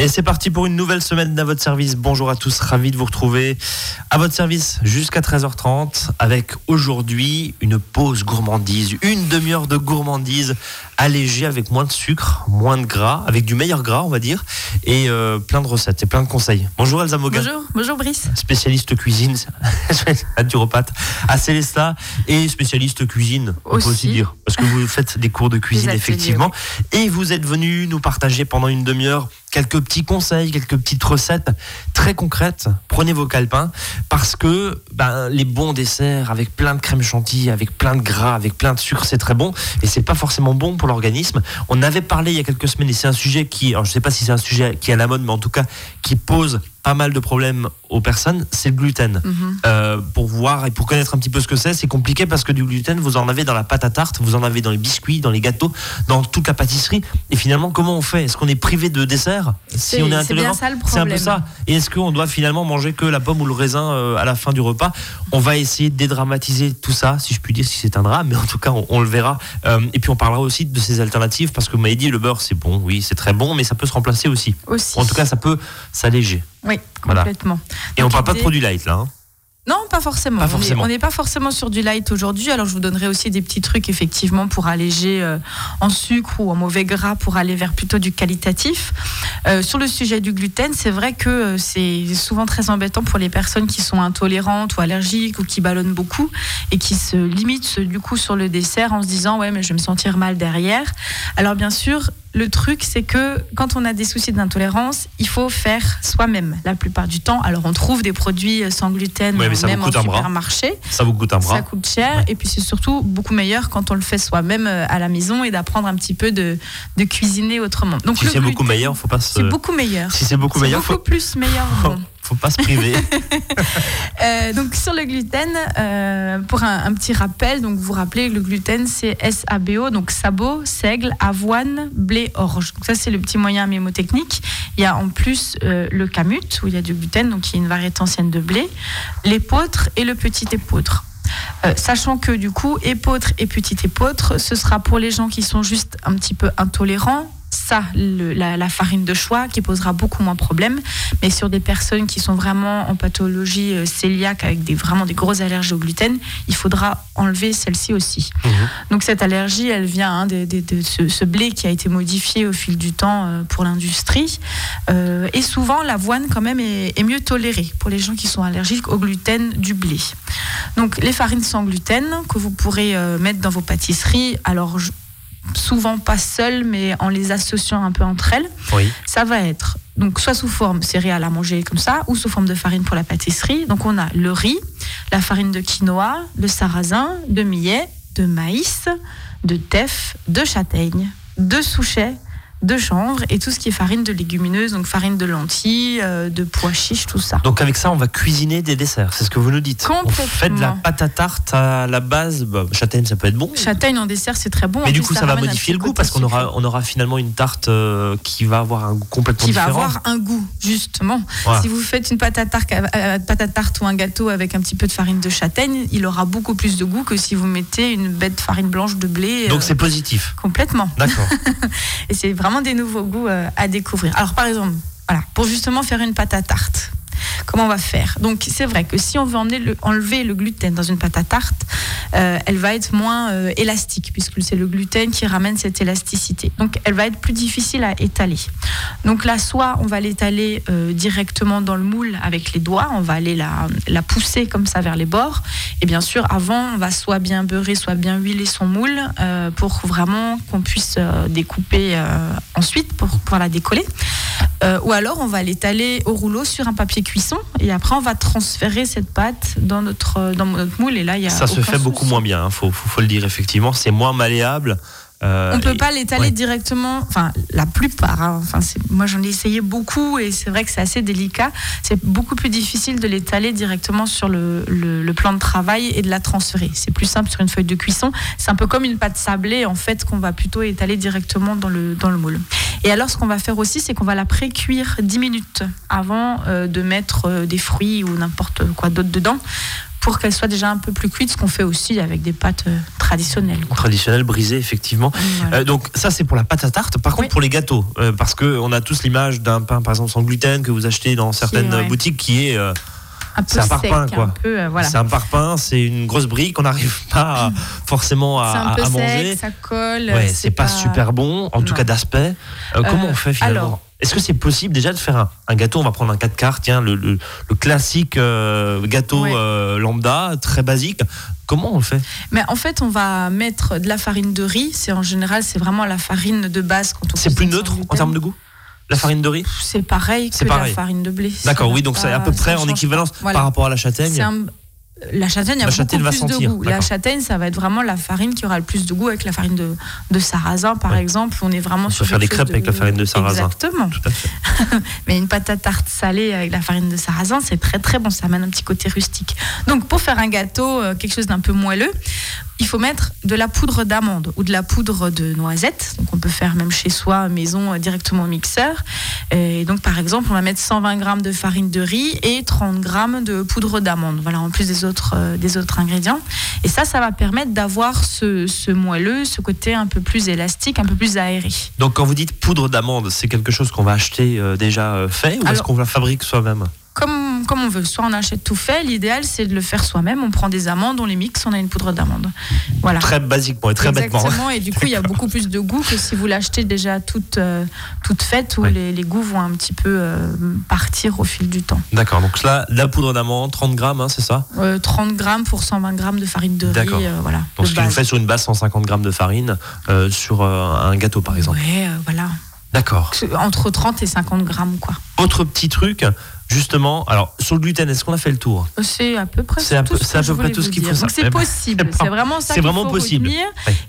Et c'est parti pour une nouvelle semaine à votre service. Bonjour à tous, ravi de vous retrouver à votre service jusqu'à 13h30 avec aujourd'hui une pause gourmandise, une demi-heure de gourmandise allégée avec moins de sucre, moins de gras, avec du meilleur gras on va dire, et euh, plein de recettes et plein de conseils. Bonjour Elsa Moga. Bonjour, bonjour Brice. Spécialiste cuisine, naturopathe à Célestat et spécialiste cuisine, on peut aussi dire, parce que vous faites des cours de cuisine effectivement, et vous êtes venu nous partager pendant une demi-heure quelques petits conseils, quelques petites recettes très concrètes. Prenez vos calepins parce que ben, les bons desserts avec plein de crème chantilly, avec plein de gras, avec plein de sucre, c'est très bon et c'est pas forcément bon pour l'organisme. On avait parlé il y a quelques semaines et c'est un sujet qui, alors je sais pas si c'est un sujet qui est à la mode, mais en tout cas qui pose pas mal de problèmes aux personnes, c'est le gluten. Mhm. Euh, pour voir et pour connaître un petit peu ce que c'est, c'est compliqué parce que du gluten, vous en avez dans la pâte à tarte, vous en avez dans les biscuits, dans les gâteaux, dans toute la pâtisserie. Et finalement, comment on fait? Est-ce qu'on est privé de dessert? Si on est intolérant C'est un peu ça. Et est-ce qu'on doit finalement manger que la pomme ou le raisin euh, à la fin du repas? On va essayer de dédramatiser tout ça, si je puis dire, si c'est un drame, mais en tout cas, on, le verra. Euh, et puis on parlera aussi de ces alternatives parce que vous m'avez dit le beurre, c'est bon, oui, c'est très bon, mais ça peut se remplacer aussi. aussi. En tout cas, ça peut s'alléger. Oui, complètement. Et on parle pas de produits light là. Hein. Non, pas forcément. On n'est pas forcément sur du light aujourd'hui. Alors, je vous donnerai aussi des petits trucs, effectivement, pour alléger euh, en sucre ou en mauvais gras, pour aller vers plutôt du qualitatif. Euh, sur le sujet du gluten, c'est vrai que euh, c'est souvent très embêtant pour les personnes qui sont intolérantes ou allergiques ou qui ballonnent beaucoup et qui se limitent, du coup, sur le dessert en se disant, ouais, mais je vais me sentir mal derrière. Alors, bien sûr, le truc, c'est que quand on a des soucis d'intolérance, il faut faire soi-même la plupart du temps. Alors, on trouve des produits sans gluten, même en supermarché. Ça vous coûte un bras. Ça coûte cher. Et puis, c'est surtout beaucoup meilleur quand on le fait soi-même euh, à la maison et d'apprendre un petit peu de, de cuisiner autrement. Donc, si c'est beaucoup meilleur, faut pas se... C'est beaucoup meilleur. Si c'est beaucoup meilleur, beaucoup plus meilleur. Bon. Faut pas se priver. Euh, donc sur le gluten, euh, pour un, petit rappel, donc vous rappelez le gluten c'est SABO, donc sabot, seigle, avoine, blé, orge. Donc ça c'est le petit moyen mémotechnique. Il y a en plus euh, le camut où il y a du gluten, donc y a une variété ancienne de blé, l'épeautre et le petit épeautre. sachant que du coup, épeautre et petit épeautre, ce sera pour les gens qui sont juste un petit peu intolérants, ça la, farine de choix qui posera beaucoup moins de problèmes. Mais sur des personnes qui sont vraiment en pathologie euh, cœliaque avec des, vraiment des grosses allergies au gluten, il faudra enlever celle-ci aussi. Mhm. Donc cette allergie, elle vient hein, de, ce, blé qui a été modifié au fil du temps euh, pour l'industrie. Euh, et souvent, l'avoine quand même est, est, mieux tolérée pour les gens qui sont allergiques au gluten du blé. Donc les farines sans gluten que vous pourrez mettre dans vos pâtisseries. Alors souvent pas seules, mais en les associant un peu entre elles. Ça va être donc soit sous forme céréales à manger comme ça, ou sous forme de farine pour la pâtisserie. Donc on a le riz, la farine de quinoa, le sarrasin, de millet, de maïs, de teff, de châtaigne, de souchet, de chanvre et tout ce qui est farine de légumineuses, donc farine de lentilles, euh, de pois chiches, tout ça. Donc avec ça, on va cuisiner des desserts, c'est ce que vous nous dites. Complètement. On fait de la pâte à tarte à la base, bah, châtaigne ça peut être bon. Châtaigne en dessert c'est très bon. Mais du coup ça, va modifier le goût parce qu'on aura, on aura finalement une tarte euh, qui va avoir un goût complètement différent. Qui va avoir un goût, justement. Si vous faites une pâte à, tarte, euh, pâte à tarte ou un gâteau avec un petit peu de farine de châtaigne, il aura beaucoup plus de goût que si vous mettez une bête de farine blanche de blé. Donc c'est positif. Complètement. D'accord. et c'est vraiment des nouveaux goûts euh, à découvrir. Alors par exemple, pour justement faire une pâte à tarte, comment on va faire? Donc c'est vrai que si on veut enlever le gluten dans une pâte à tarte, euh, elle va être moins euh, élastique puisque c'est le gluten qui ramène cette élasticité. Donc elle va être plus difficile à étaler. Donc là, soit on va l'étaler euh, directement dans le moule avec les doigts, on va aller la, la, pousser comme ça vers les bords. Et bien sûr, avant, on va soit bien beurrer, soit bien huiler son moule pour vraiment qu'on puisse découper ensuite pour pouvoir la décoller. ou alors on va l'étaler au rouleau sur un papier cuisson et après on va transférer cette pâte dans notre, dans notre moule. Et là il y a ça se fait beaucoup moins bien, il hein, faut, faut, le dire effectivement, c'est moins malléable. Euh, on ne peut pas l'étaler directement, enfin la plupart. Hein. enfin, moi j'en ai essayé beaucoup et c'est vrai que c'est assez délicat. C'est beaucoup plus difficile de l'étaler directement sur le, le, plan de travail et de la transférer. C'est plus simple sur une feuille de cuisson. C'est un peu comme une pâte sablée en fait qu'on va plutôt étaler directement dans le, dans le moule. Et alors ce qu'on va faire aussi, c'est qu'on va la pré-cuire 10 minutes avant euh, de mettre euh, des fruits ou n'importe quoi d'autre dedans pour qu'elle soit déjà un peu plus cuite, ce qu'on fait aussi avec des pâtes euh, traditionnelles. Traditionnelles, brisées, effectivement. Euh, donc ça, c'est pour la pâte à tarte. Par contre, pour les gâteaux, euh, parce qu'on a tous l'image d'un pain, par exemple, sans gluten que vous achetez dans certaines boutiques qui est... c'est un parpaing, quoi. C'est un parpaing, c'est une grosse brique, on n'arrive pas forcément à, un manger. ça colle. Ouais, c'est pas, super bon, en tout cas d'aspect. comment on fait finalement est-ce que c'est possible déjà de faire un, gâteau On va prendre un 4 quarts, tiens, le, classique euh, gâteau euh, lambda, très basique. Comment on le fait Mais en fait, on va mettre de la farine de riz. C'est en général, c'est vraiment la farine de base quand on. C'est plus neutre en termes de goût la farine de riz C'est pareil que la farine de blé. D'accord, oui, donc c'est à peu près en équivalence par rapport à la châtaigne. La châtaigne a beaucoup plus de goût. La châtaigne, ça va être vraiment la farine qui aura le plus de goût avec la farine de, de sarrasin, par exemple. On est vraiment on sur. faire des crêpes avec la farine de sarrasin. Exactement. Mais une pâte à tarte salée avec la farine de sarrasin, c'est très très bon. Ça amène un petit côté rustique. Donc pour faire un gâteau, euh, quelque chose d'un peu moelleux, il faut mettre de la poudre d'amande ou de la poudre de noisette. Donc on peut faire même chez soi, maison, euh, directement au mixeur. Et donc par exemple, on va mettre 120 grammes de farine de riz et 30 grammes de poudre d'amande. Voilà, en plus des autres, euh, des autres ingrédients. Et ça, ça va permettre d'avoir ce, ce moelleux, ce côté un peu plus élastique, un peu plus aéré. Donc quand vous dites poudre d'amande, c'est quelque chose qu'on va acheter euh, déjà fait ou est-ce qu'on la fabrique soi-même? Comme, comme on veut. Soit on achète tout fait, l'idéal c'est de le faire soi-même. On prend des amandes, on les mixe, on a une poudre d'amande. Voilà. Très basiquement et très Exactement, bêtement. et du coup il y a beaucoup plus de goût que si vous l'achetez déjà toute, euh, toute faite où les, les, goûts vont un petit peu euh, partir au fil du temps. D'accord, donc là, la poudre d'amande, 30 grammes, hein, c'est ça? 30 euh, grammes pour 120 grammes de farine de riz. voilà, donc ce qui vous fait sur une base 150 grammes de farine sur un gâteau par exemple. Oui, voilà. D'accord. Entre 30 et 50 grammes, quoi. Autre petit truc, justement, alors sur le gluten, est-ce qu'on a fait le tour? C'est à peu près c'est à peu, tout, à peu près tout ce qu'il faut. Donc c'est possible, c'est vraiment ça. C'est vraiment possible.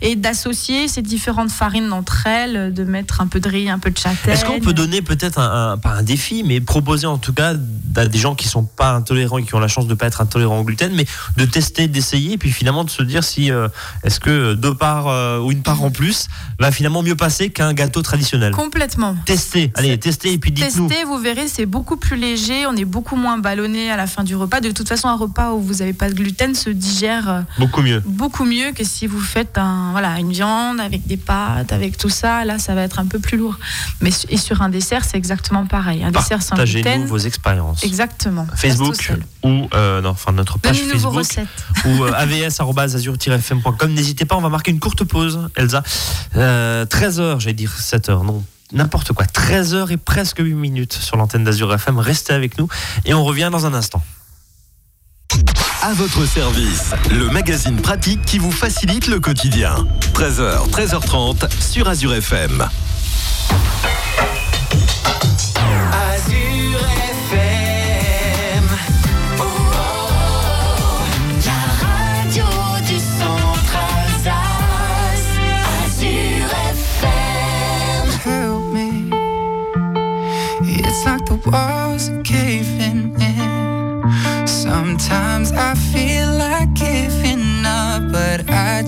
Et d'associer ces différentes farines entre elles, de mettre un peu de riz, un peu de châtaigne. Est-ce qu'on peut donner peut-être un, pas un défi, mais proposer en tout cas à des gens qui sont pas intolérants et qui ont la chance de pas être intolérants au gluten, mais de tester, d'essayer, et puis finalement de se dire si euh, est-ce que deux parts euh, ou une part en plus va finalement mieux passer qu'un gâteau traditionnel? Complètement. Tester, allez, tester et puis dites-nous. Tester, vous verrez, c'est beaucoup plus léger on est beaucoup moins ballonné à la fin du repas. De toute façon, un repas où vous n'avez pas de gluten se digère euh, beaucoup mieux. Beaucoup mieux que si vous faites un, voilà, une viande avec des pâtes, avec tout ça. Là, ça va être un peu plus lourd. Mais et sur un dessert, c'est exactement pareil. Un dessert sans gluten. nous vos expériences. Exactement. Facebook ou euh, non, enfin notre page Facebook ou euh, avs@azur-fm.com. N'hésitez pas, on va marquer une courte pause, Elsa. 13h, j'allais dire 7h, non n'importe quoi. 13h et presque 8 minutes sur l'antenne d'Azur FM. Restez avec nous et on revient dans un instant. À votre service, le magazine pratique qui vous facilite le quotidien. 13h, 13h30 sur Azure FM.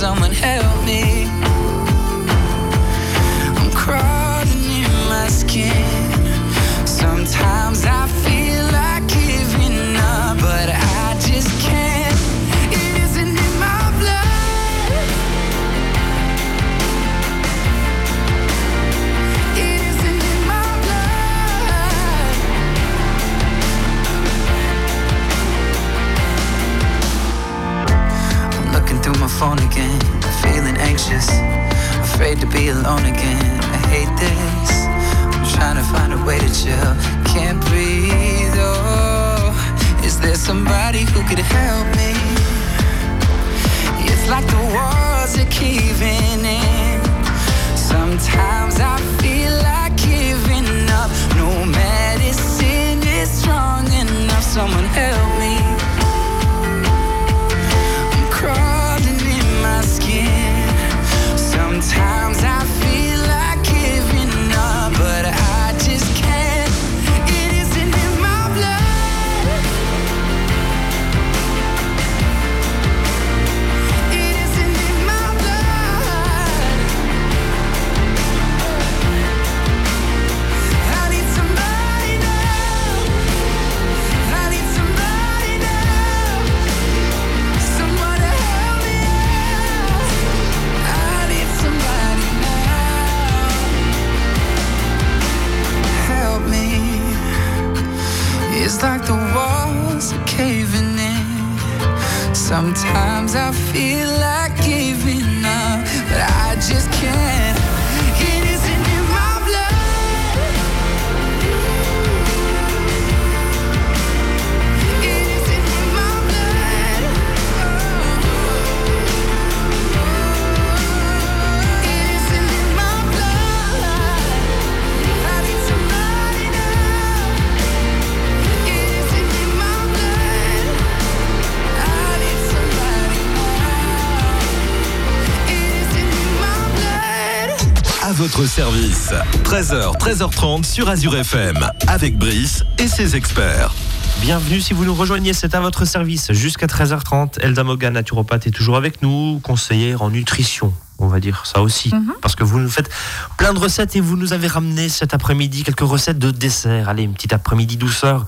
someone else. afraid to be alone again. I hate this. I'm trying to find a way to chill. Can't breathe. Oh, is there somebody who could help me? It's like the walls are caving in. Sometimes I I feel like votre service. 13h, 13h30 sur Azure FM. Avec Brice et ses experts. Bienvenue si vous nous rejoignez, c'est à votre service jusqu'à 13h30. Elda Moga, naturopathe, est toujours avec nous, conseillère en nutrition. On va dire ça aussi. Parce que vous nous faites plein de recettes et vous nous avez ramené cet après-midi quelques recettes de dessert. Allez, une petite après-midi douceur.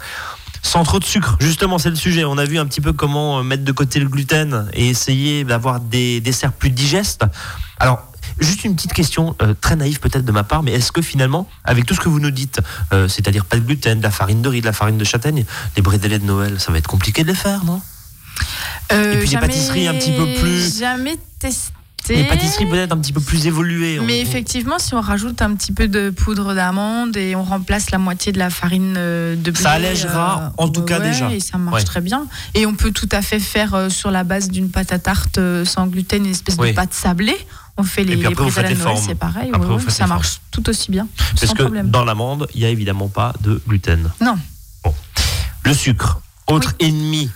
Sans trop de sucre, justement, c'est le sujet. On a vu un petit peu comment mettre de côté le gluten et essayer d'avoir des desserts plus digestes. Alors, juste une petite question, euh, très naïve peut-être de ma part, mais est-ce que finalement, avec tout ce que vous nous dites, euh, c'est-à-dire pas de gluten, de la farine de riz, de la farine de châtaigne, les brédélés de Noël, ça va être compliqué de les faire, non? Euh, Et puis les jamais- pâtisseries un petit peu plus- Jamais testé. Les pâtisseries peut-être un petit peu plus évoluées. on- Mais effectivement, si on rajoute un petit peu de poudre d'amande et on remplace la moitié de la farine euh, de blé, Ça allègera, en tout cas, ouais, déjà. Et ça marche Ouais. très bien. Et on peut tout à fait faire euh, sur la base d'une pâte à tarte sans gluten, une espèce Oui. de pâte sablée. On fait les, puis après, les vous faites brésil à les Noël, formes. c'est pareil. Après, ça marche tout aussi bien. Parce sans que problème. dans l'amande, il n'y a évidemment pas de gluten. Non. Le sucre, autre ennemi.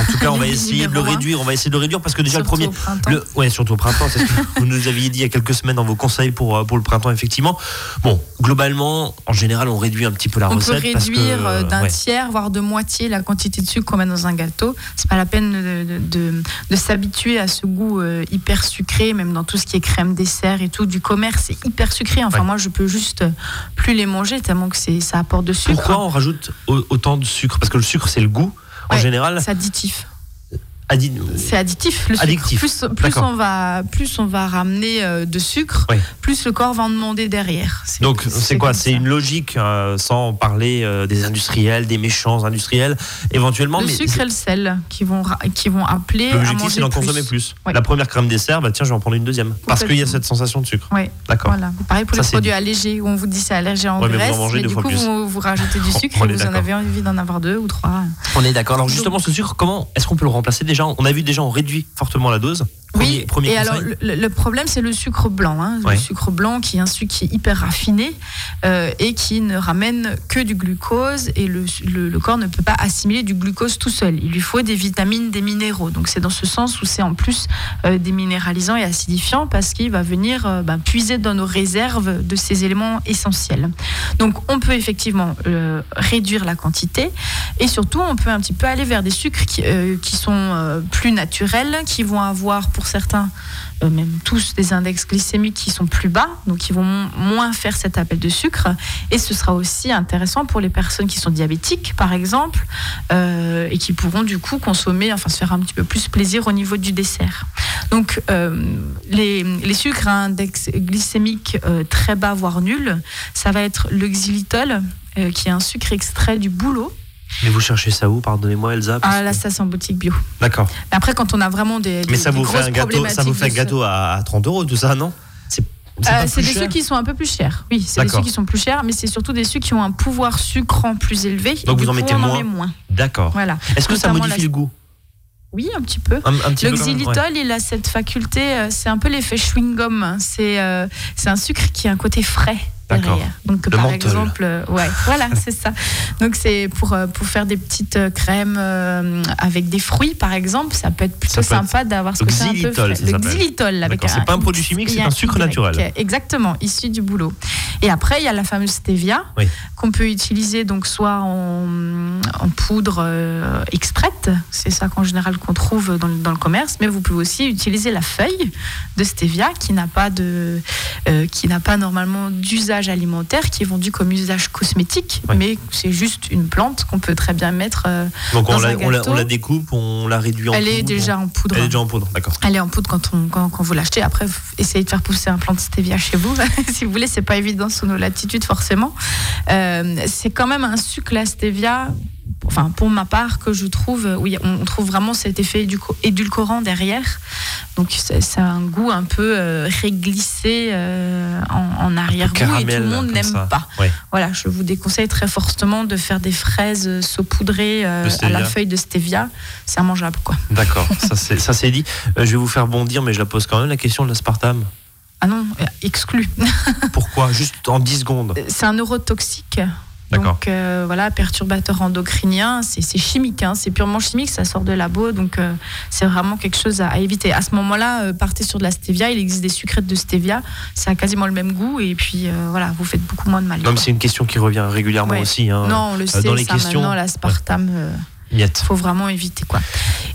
En tout cas, on va essayer de le réduire. On va essayer de le réduire parce que déjà Surtout le au premier, printemps. le, ouais, surtout au printemps. C'est ce que vous nous aviez dit il y a quelques semaines dans vos conseils pour euh, pour le printemps, effectivement. Bon, globalement, en général, on réduit un petit peu la On peut recette parce que réduire euh, d'un ouais. tiers, voire de moitié la quantité de sucre qu'on met dans un gâteau. C'est pas la peine de, de- de- de s'habituer à ce goût euh, hyper sucré, même dans tout ce qui est crème dessert et tout. Du commerce, c'est hyper sucré. Enfin, Ouais. moi, je peux juste plus les manger tellement que c'est, ça apporte de sucre. Pourquoi on rajoute au- autant de sucre? Parce que le sucre, c'est le goût. En Ouais, général, C'est additif. Adi- C'est additif. Le sucre. Addictif. Plus, on va, plus on va ramener euh, de sucre, plus le corps va en demander derrière. Donc c'est quoi? C'est une logique, euh, sans parler euh, des industriels, des méchants industriels, éventuellement. le mais sucre et le sel qui vont, qui vont appeler à L'objectif, c'est d'en consommer plus. La première crème dessert, bah tiens, je vais en prendre une deuxième. Parce qu'il y a cette sensation de sucre. Ouais. D'accord. Voilà. Pareil pour Ça, les produits allégés où on vous dit c'est allégé en Ouais, mais vous en graisse, mais du coup plus. vous, vous rajoutez du sucre On et vous en avez envie d'en avoir deux ou trois. On est d'accord. Alors justement, ce sucre, comment est-ce qu'on peut le remplacer On a vu déjà, on réduit fortement la dose. Premier, oui. premier et conseil. alors le, le problème c'est le sucre blanc, hein. Ouais. le sucre blanc qui est un sucre qui est hyper raffiné euh, et qui ne ramène que du glucose et le, le- le corps ne peut pas assimiler du glucose tout seul. Il lui faut des vitamines, des minéraux. Donc c'est dans ce sens où c'est en plus euh, déminéralisant et acidifiant parce qu'il va venir euh, ben, puiser dans nos réserves de ces éléments essentiels. Donc on peut effectivement euh, réduire la quantité et surtout on peut un petit peu aller vers des sucres qui, qui sont plus naturels, qui vont avoir pour certains euh, même tous des index glycémiques qui sont plus bas, donc qui vont mo- moins faire cet appel de sucre. Et ce sera aussi intéressant pour les personnes qui sont diabétiques, par exemple, euh, et qui pourront du coup consommer, enfin se faire un petit peu plus plaisir au niveau du dessert. Donc euh, les, les sucres à index glycémique très bas, voire nul, ça va être le xylitol, qui est un sucre extrait du bouleau. Mais vous cherchez ça où? Pardonnez-moi, Elsa. parce Ah là, ça c'est en boutique bio. D'accord. Mais après, quand on a vraiment des, Mais ça des vous fait un gâteau, ça vous fait un gâteau à, à 30 euros, tout ça, non? C'est Euh, des sucres qui sont un peu plus chers. Oui, c'est des sucres qui sont plus chers, mais c'est surtout des sucres qui ont un pouvoir sucrant plus élevé. Donc vous en mettez moins. met moins. D'accord. Voilà. Est-ce que ça modifie la- le goût? Oui, un petit peu. un, un petit Le peu quand même, ouais. xylitol, il a cette faculté, euh, c'est un peu l'effet chewing-gum. C'est euh, c'est un sucre qui a un côté frais. D'accord. Donc Le par menthol. exemple, euh, ouais, voilà, c'est ça. Donc c'est pour euh, pour faire des petites euh, crèmes avec des fruits, par exemple, ça peut être plutôt sympa d'avoir ce côté un peu frais. ça Le xylitol c'est pas un produit chimique, c'est un sucre naturel. Exactement, issu du boulot. Et après, il y a la fameuse stevia Oui. qu'on peut utiliser donc soit en, en poudre euh, extraite, c'est ça qu'en général qu'on trouve dans, le- dans le commerce, mais vous pouvez aussi utiliser la feuille de stevia qui n'a pas de, euh, qui n'a pas normalement d'usage usage alimentaire, qui est vendue comme usage cosmétique, mais c'est juste une plante qu'on peut très bien mettre euh, Donc dans on, un la, on, la, gâteau. on la découpe, on la réduit en Elle poudre. est déjà en poudre. Elle est déjà en poudre, d'accord. Elle est en poudre quand, on, quand, quand vous l'achetez. Après, essayez de faire pousser un plant de stevia chez vous. si vous voulez, c'est pas évident sous nos latitudes, forcément. Euh, c'est quand même un sucre, la stevia, enfin, pour ma part, que je trouve, euh, oui, on trouve vraiment cet effet édulcorant derrière. Donc, c'est c'est un goût un peu euh, réglissé euh, en, en arrière-goût et tout le monde n'aime ça. pas. Voilà, je vous déconseille très fortement de faire des fraises saupoudrées euh, à stevia. la feuille de stevia. C'est immangeable, quoi. D'accord, ça c'est ça, dit. Je vais vous faire bondir, mais je la pose quand même, la question de l'aspartame. Ah non, exclu. Pourquoi? Juste en 10 secondes. C'est un neurotoxique. Donc euh, voilà, perturbateur endocrinien, c'est chimique, hein, c'est purement chimique, ça sort de labo, donc euh, c'est vraiment quelque chose à, à éviter. À ce moment-là, euh, partez sur de la stevia, il existe des sucrètes de stevia, ça a quasiment le même goût, et puis voilà, vous faites beaucoup moins de mal. Non, mais c'est une question qui revient régulièrement Ouais. aussi. Hein. non, on le sait, dans les ça questions, maintenant, l'aspartame, Miette. faut vraiment éviter quoi.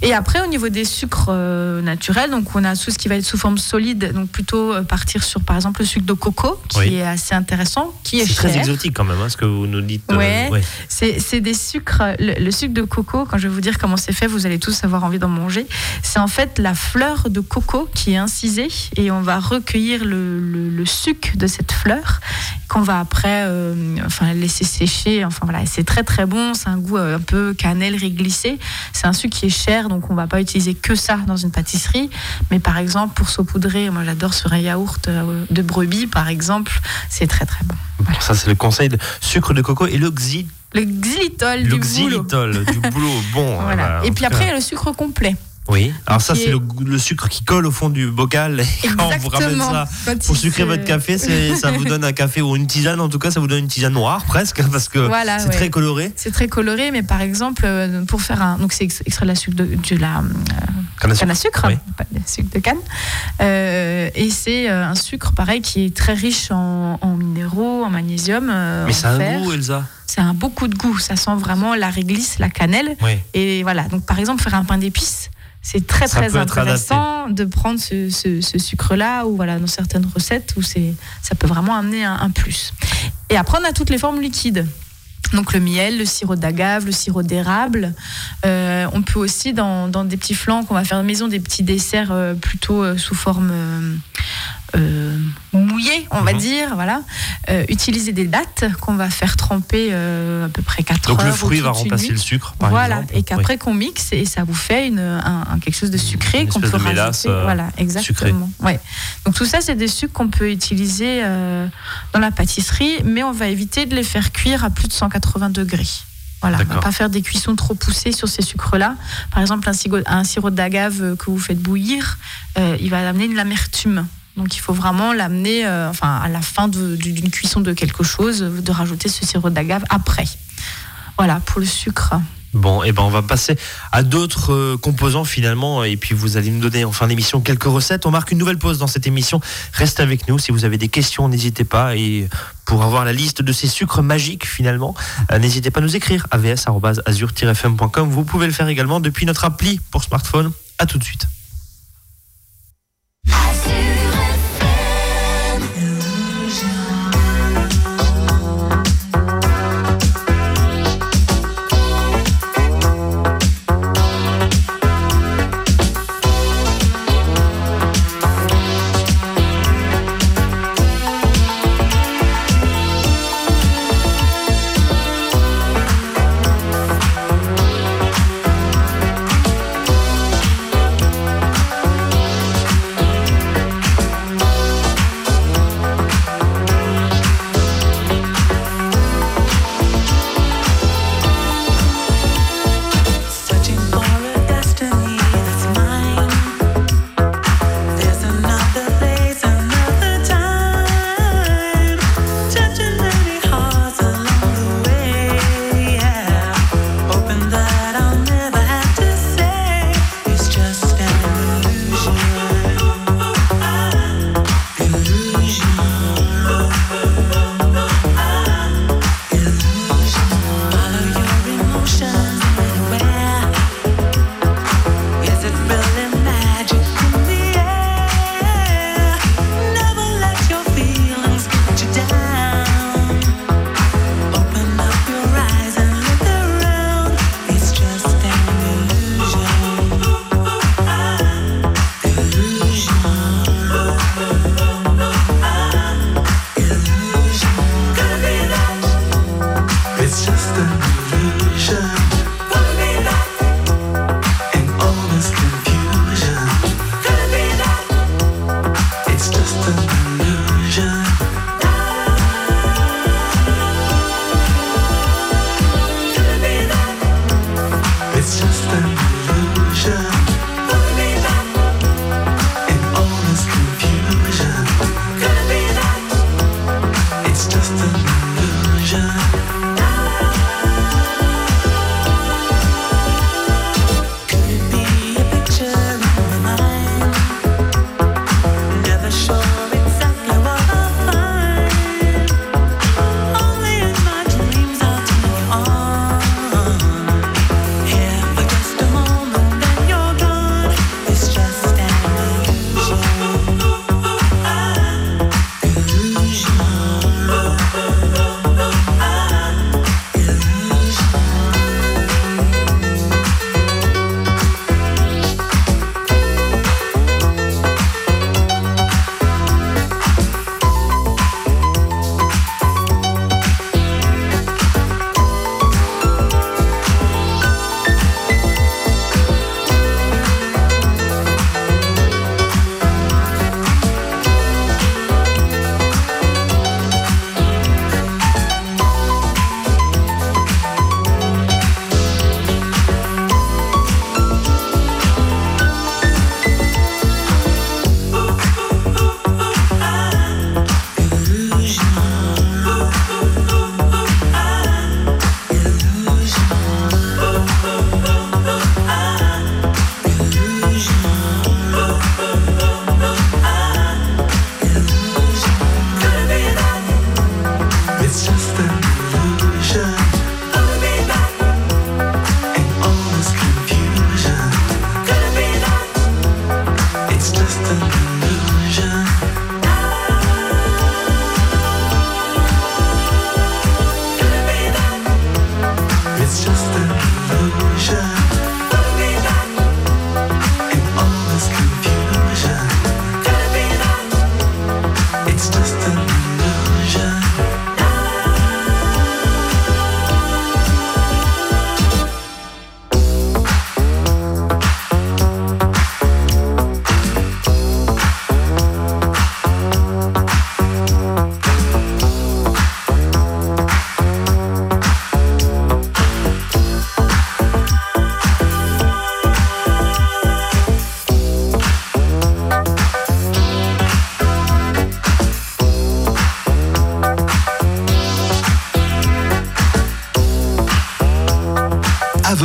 Et après au niveau des sucres euh, naturels, donc on a tout ce qui va être sous forme solide, donc plutôt euh, partir sur par exemple le sucre de coco qui Oui. est assez intéressant, qui est, C'est très cher. exotique quand même, hein, ce que vous nous dites. euh, Ouais. ouais. C'est des sucres, le, le sucre de coco, quand je vais vous dire comment c'est fait, vous allez tous avoir envie d'en manger. C'est en fait la fleur de coco qui est incisée et on va recueillir le, le- le sucre de cette fleur qu'on va après euh, enfin, laisser sécher. Enfin voilà, c'est très très bon, c'est un goût euh, un peu cannelle réglissé. C'est un sucre qui est cher, donc on va pas utiliser que ça dans une pâtisserie. Mais par exemple, pour saupoudrer, moi j'adore sur un yaourt euh, de brebis par exemple, c'est très très bon. Ça c'est le conseil de sucre de coco et le, xy- Le xylitol le du boulot. xylitol du boulot. Bon, Voilà. voilà, et puis après, il y a le sucre complet. Oui, alors ça c'est est- le, sucre qui colle au fond du bocal. Et quand on vous ramène ça pour sucrer votre café, c'est- ça vous donne un café ou une tisane. En tout cas, ça vous donne une tisane noire presque parce que Voilà, c'est ouais. très coloré. C'est très coloré, mais par exemple, euh, pour faire un. Donc, c'est ex- extrait de la, sucre de, de la euh, Canne à canne sucre. à sucre, Oui. pas de sucre de canne. Euh, et c'est un sucre, pareil, qui est très riche en, en minéraux, en magnésium. Mais en ça a fer. un goût, Elsa. Ça a un beaucoup de goût. Ça sent vraiment la réglisse, la cannelle. Oui. Et voilà. Donc, par exemple, faire un pain d'épices. C'est très Ça très intéressant de prendre ce, ce- ce sucre-là ou voilà dans certaines recettes où c'est ça peut vraiment amener un, un plus. Et après on a toutes les formes liquides. Donc le miel, le sirop d'agave, le sirop d'érable. Euh, on peut aussi dans, dans des petits flancs qu'on va faire à la maison des petits desserts euh, plutôt euh, sous forme euh, mouillée, on va Mhm. dire. Voilà, Euh, utiliser des dattes qu'on va faire tremper euh, à peu près 4 Donc heures. le ou fruit va remplacer le sucre, par voilà, exemple. et qu'après qu'on mixe et ça vous fait une, un, un- quelque chose de sucré qu'on peut de rajouter. voilà, exactement. Ouais. Donc tout ça, c'est des sucres qu'on peut utiliser dans la pâtisserie, mais on va éviter de les faire cuire à plus de 180 degrés. Voilà, on va pas faire des cuissons trop poussées sur ces sucres-là. Par exemple, un sirop, un sirop d'agave que vous faites bouillir, euh, il va amener de l'amertume. Donc il faut vraiment l'amener, euh, enfin à la fin d'une cuisson de quelque chose, de rajouter ce sirop d'agave après. Voilà pour le sucre. Bon, et ben on va passer à d'autres euh, composants finalement, et puis vous allez nous donner en fin d'émission quelques recettes. On marque une nouvelle pause dans cette émission. Restez avec nous. Si vous avez des questions, n'hésitez pas. Et pour avoir la liste de ces sucres magiques finalement, euh, n'hésitez pas à nous écrire avs@azur-fm.com. Vous pouvez le faire également depuis notre appli pour smartphone. À tout de suite.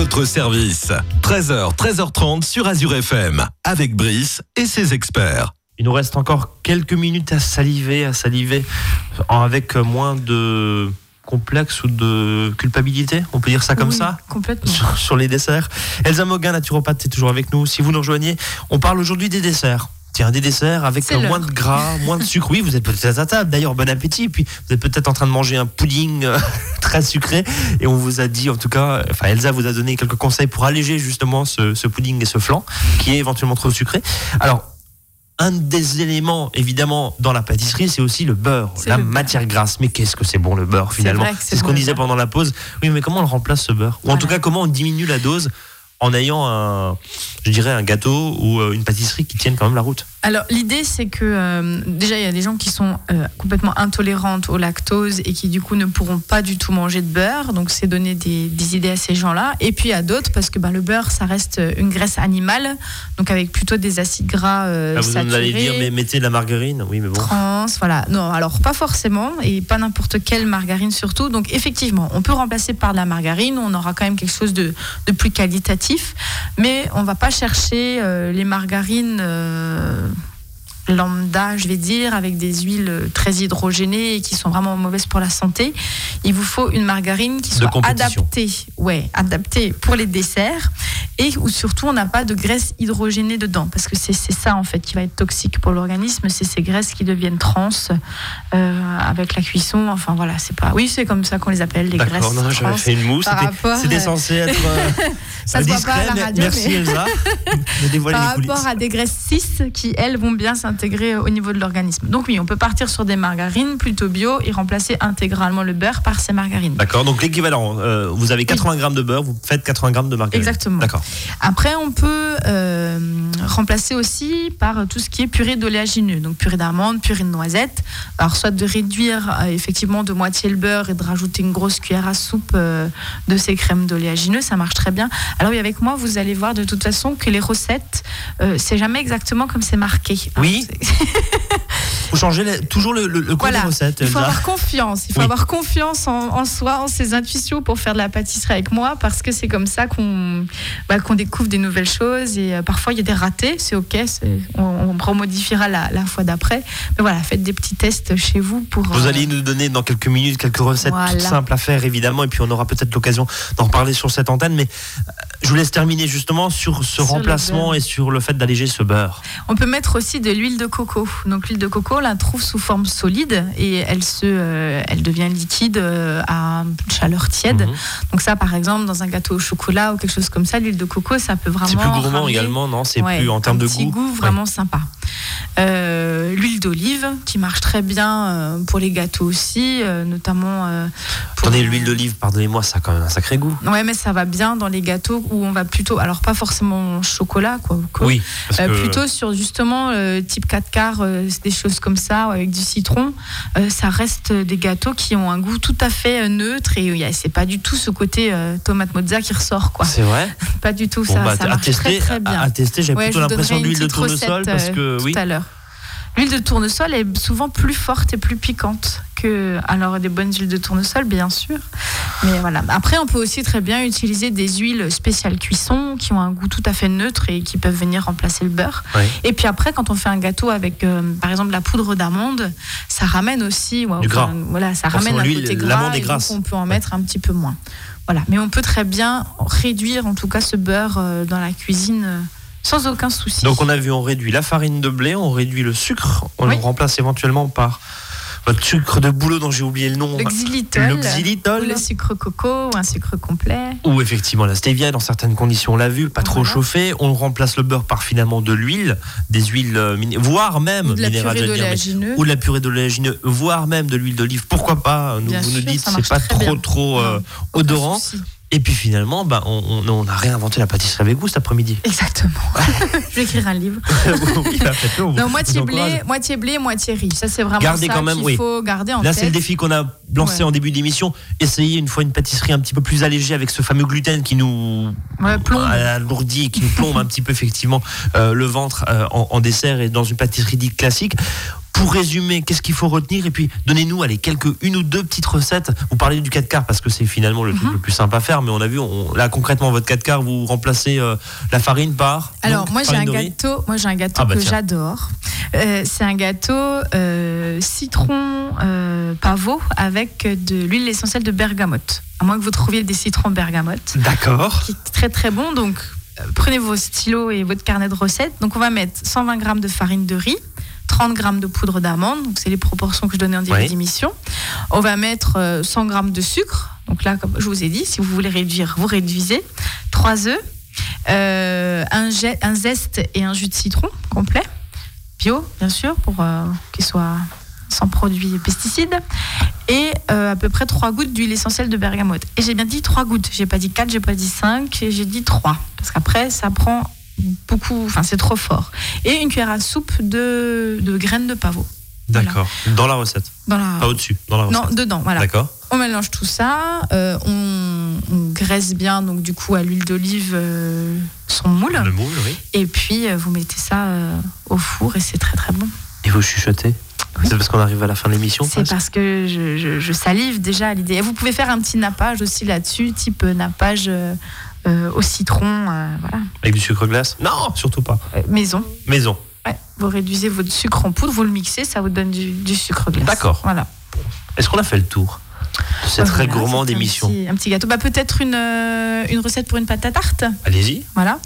Votre service. 13h, 13h30 sur Azure FM, avec Brice et ses experts. Il nous reste encore quelques minutes à saliver, à saliver, avec moins de complexe ou de culpabilité, on peut dire ça comme ça? Complètement. Sur, les desserts. Elsa Moguin, naturopathe, est toujours avec nous. Si vous nous rejoignez, on parle aujourd'hui des desserts. Tiens, des desserts avec moins de gras, moins de sucre. Oui, vous êtes peut-être à table. D'ailleurs, bon appétit. Puis vous êtes peut-être en train de manger un pudding euh, très sucré. Et on vous a dit, en tout cas, enfin, Elsa vous a donné quelques conseils pour alléger justement ce, ce pudding et ce flan qui est éventuellement trop sucré. Alors, un des éléments, évidemment, dans la pâtisserie, c'est aussi le beurre, la matière grasse. Mais qu'est-ce que c'est bon le beurre, finalement C'est ce qu'on disait pendant la pause. Oui, mais comment on remplace ce beurre? Ou en tout cas, comment on diminue la dose en ayant un, je dirais, un gâteau ou euh, une pâtisserie qui tienne quand même la route alors l'idée c'est que euh, déjà il y a des gens qui sont euh, complètement intolérantes au lactose et qui du coup ne pourront pas du tout manger de beurre, donc c'est donner des, idées à ces gens-là. Et puis a d'autres parce que ben, le beurre ça reste une graisse animale, donc avec plutôt des acides gras euh, ah, vous allez dire mais mettez de la margarine, oui mais bon. Trans, voilà. Non alors pas forcément et pas n'importe quelle margarine surtout. Donc effectivement on peut remplacer par de la margarine, on aura quand même quelque chose de, de plus qualitatif, mais on va pas chercher les margarines lambda, je vais dire, avec des huiles très hydrogénées et qui sont vraiment mauvaises pour la santé. Il vous faut une margarine qui soit adaptée, ouais, adaptée pour les desserts et où surtout on n'a pas de graisse hydrogénée dedans parce que c'est ça en fait qui va être toxique pour l'organisme, c'est ces graisses qui deviennent trans euh, avec la cuisson. Enfin voilà, c'est pas. Oui, c'est comme ça qu'on les appelle les graisses. Non, j'avais fait une mousse. C'était censé être. Euh, ça se voit pas à la radio. Merci Elsa. par rapport à des graisses 6 qui elles vont bien s'intégrer au niveau de l'organisme. Donc oui, on peut partir sur des margarines plutôt bio et remplacer intégralement le beurre par ces margarines. D'accord, donc l'équivalent, euh, vous avez 80 grammes de beurre, vous faites 80 grammes de margarine. Exactement. D'accord. Après, on peut euh, remplacer aussi par tout ce qui est purée d'oléagineux, donc purée d'amandes, purée de noisettes. Alors soit de réduire euh, effectivement de moitié le beurre et de rajouter une grosse cuillère à soupe de ces crèmes d'oléagineux, ça marche très bien. Alors oui, avec moi, vous allez voir de toute façon que les recettes, c'est jamais exactement comme c'est marqué. Oui. Vous changez toujours le, le, des recettes. Il faut avoir confiance. Il faut avoir confiance en, soi, en ses intuitions pour faire de la pâtisserie avec moi, parce que c'est comme ça qu'on bah, qu'on découvre des nouvelles choses. Et euh, parfois, il y a des ratés, c'est OK. On, on remodifiera la, la fois d'après. Mais voilà, faites des petits tests chez vous pour. Vous allez euh, nous donner dans quelques minutes quelques recettes toutes simples à faire, évidemment. Et puis, on aura peut-être l'occasion d'en reparler sur cette antenne. Mais euh, je vous laisse terminer justement sur ce remplacement et sur le fait d'alléger ce beurre. On peut mettre aussi de l'huile de coco. Donc, l'huile de coco, la trouve sous forme solide et elle, se, euh, elle devient liquide euh, à chaleur tiède. Mhm. Donc ça, par exemple, dans un gâteau au chocolat ou quelque chose comme ça, l'huile de coco, ça peut vraiment... C'est plus gourmand également, non? C'est plus en termes de goût? goût vraiment sympa. Euh, l'huile d'olive qui marche très bien pour les gâteaux aussi, notamment. Pour... Attendez, l'huile d'olive, pardonnez-moi, ça a quand même un sacré goût. Ouais, mais ça va bien dans les gâteaux où on va plutôt, alors pas forcément chocolat, quoi. Oui. Plutôt sur justement type 4 quarts, des choses comme ça, avec du citron, euh, ça reste des gâteaux qui ont un goût tout à fait euh, neutre et c'est pas du tout ce côté euh, tomate mozza qui ressort. quoi. C'est vrai Pas du tout, ça, bah, ça marche très, très bien. À, tester, j'ai plutôt l'impression d'huile de tournesol parce que tout à l'heure. L'huile de tournesol est souvent plus forte et plus piquante que alors des bonnes huiles de tournesol, bien sûr. Mais voilà. Après, on peut aussi très bien utiliser des huiles spéciales cuisson qui ont un goût tout à fait neutre et qui peuvent venir remplacer le beurre. Et puis après, quand on fait un gâteau avec, euh, par exemple, la poudre d'amande, ça ramène aussi, du gras. voilà, ça ramène un côté gras. Et donc on peut en mettre un petit peu moins. Voilà. Mais on peut très bien réduire, en tout cas, ce beurre euh, dans la cuisine. Euh, sans aucun souci. Donc on a vu, on réduit la farine de blé, on réduit le sucre, on le remplace éventuellement par votre sucre de boulot dont j'ai oublié le nom. Le xylitol. Le sucre coco ou un sucre complet. Ou effectivement la stevia dans certaines conditions, on l'a vu, pas trop chauffé. On remplace le beurre par finalement de l'huile, des huiles, euh, voire même ou de la purée d'oléagineux. Ou de la purée d'oléagineux, voire même de l'huile d'olive. Pourquoi pas Nous, Vous nous dites c'est pas trop trop euh, odorant. Et puis finalement, bah, on n'a réinventé la pâtisserie avec vous cet après-midi. Exactement. je vais écrire un livre. oui, bah, moitié blé, moitié blé, moitié riz. Ça, c'est vraiment Gardez ça qu'il faut garder en Là, c'est le défi qu'on a lancé en début d'émission. Essayer une fois une pâtisserie un petit peu plus allégée avec ce fameux gluten qui nous plombe. alourdit et qui nous plombe un petit peu effectivement euh, le ventre euh, en, en dessert et dans une pâtisserie dite classique Pour résumer, qu'est-ce qu'il faut retenir Et puis, donnez-nous allez, quelques, une ou deux petites recettes. Vous parlez du 4 quarts parce que c'est finalement le truc mhm. le plus simple à faire, mais on a vu, on, là concrètement, votre 4 quarts, vous remplacez euh, la farine par. Alors, moi j'ai un, gâteau, moi j'ai un gâteau ah, bah, que j'adore. Euh, c'est un gâteau euh, citron pavot avec de l'huile essentielle de bergamote. À moins que vous trouviez des citrons bergamote. D'accord. Qui est très très bon. Donc, prenez vos stylos et votre carnet de recettes. Donc, on va mettre 120 g de farine de riz. 30 g de poudre d'amande, donc c'est les proportions que je donnais en début d'émission. On va mettre 100 g de sucre, donc là, comme je vous ai dit, si vous voulez réduire, vous réduisez. 3 œufs, euh, un, un, zeste et un jus de citron complet, bio bien sûr, pour euh, qu'il soit sans produits pesticides, et euh, à peu près 3 gouttes d'huile essentielle de bergamote. Et j'ai bien dit 3 gouttes, j'ai pas dit 4, j'ai pas dit 5, j'ai dit 3, parce qu'après ça prend beaucoup, enfin c'est trop fort. Et une cuillère à soupe de, de graines de pavot. D'accord. Dans la recette. Dans la... Pas au-dessus, dans la recette. Non, dedans, voilà. D'accord. On mélange tout ça, euh, on, graisse bien, donc du coup à l'huile d'olive euh, son moule. Le moule, oui. Et puis euh, vous mettez ça au four et c'est très très bon. Et vous chuchotez C'est parce qu'on arrive à la fin de l'émission C'est parce que je, je, salive déjà à l'idée. Et vous pouvez faire un petit nappage aussi là-dessus, type nappage au citron. voilà. Avec du sucre glace? Non, surtout pas. maison. Maison. Ouais, vous réduisez votre sucre en poudre, vous le mixez, ça vous donne du, du sucre glace. D'accord. Voilà. Est-ce qu'on a fait le tour c'est très gourmand d'émission. Un, petit gâteau. Bah, Peut-être une, euh, une recette pour une pâte à tarte Allez-y. Voilà.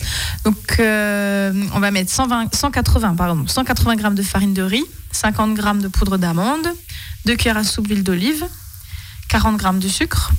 Donc, euh, on va mettre 120, 180, pardon, 180 g de farine de riz, 50 g de poudre d'amande, 2 cuillères à soupe d'huile d'olive, 40 g de sucre,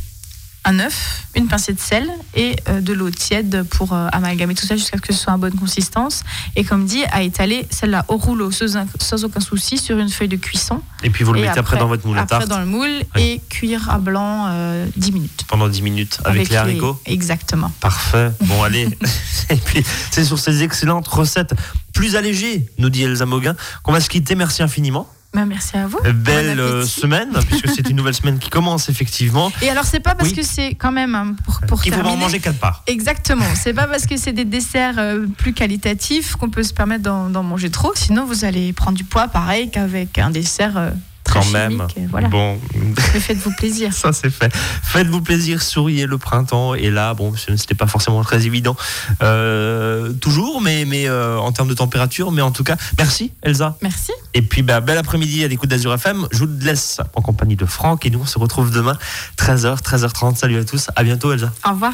un œuf, une pincée de sel et euh, de l'eau tiède pour euh, amalgamer tout ça jusqu'à ce que ce soit en bonne consistance. Et comme dit, à étaler celle-là au rouleau sans, aucun souci sur une feuille de cuisson. Et puis vous le mettez après, dans votre moule à tarte Après dans le moule et cuire à blanc 10 euh, minutes. Pendant 10 minutes avec, les haricots Exactement. Parfait. Bon, allez. et puis c'est sur ces excellentes recettes plus allégées, nous dit Elsa Moguin, qu'on va se quitter. Merci infiniment. Bah, merci à vous. Belle euh, semaine, puisque c'est une nouvelle semaine qui commence effectivement. Et alors, c'est pas parce que c'est quand même hein, pour, pour Qu'il faut en manger quatre parts. Exactement. C'est pas parce que c'est des desserts euh, plus qualitatifs qu'on peut se permettre d'en manger trop. Sinon, vous allez prendre du poids pareil qu'avec un dessert euh, quand même. Voilà. Bon. faites-vous plaisir. Ça, c'est fait. Faites-vous plaisir, souriez le printemps. Et là, bon, ce n'était pas forcément très évident euh, toujours, mais, mais euh, en termes de température. Mais en tout cas, merci, Elsa. Merci. Et puis, bah, bel après-midi à l'écoute d'Azur FM. Je vous laisse en compagnie de Franck et nous, on se retrouve demain, 13h, 13h30. Salut à tous. À bientôt, Elsa. Au revoir.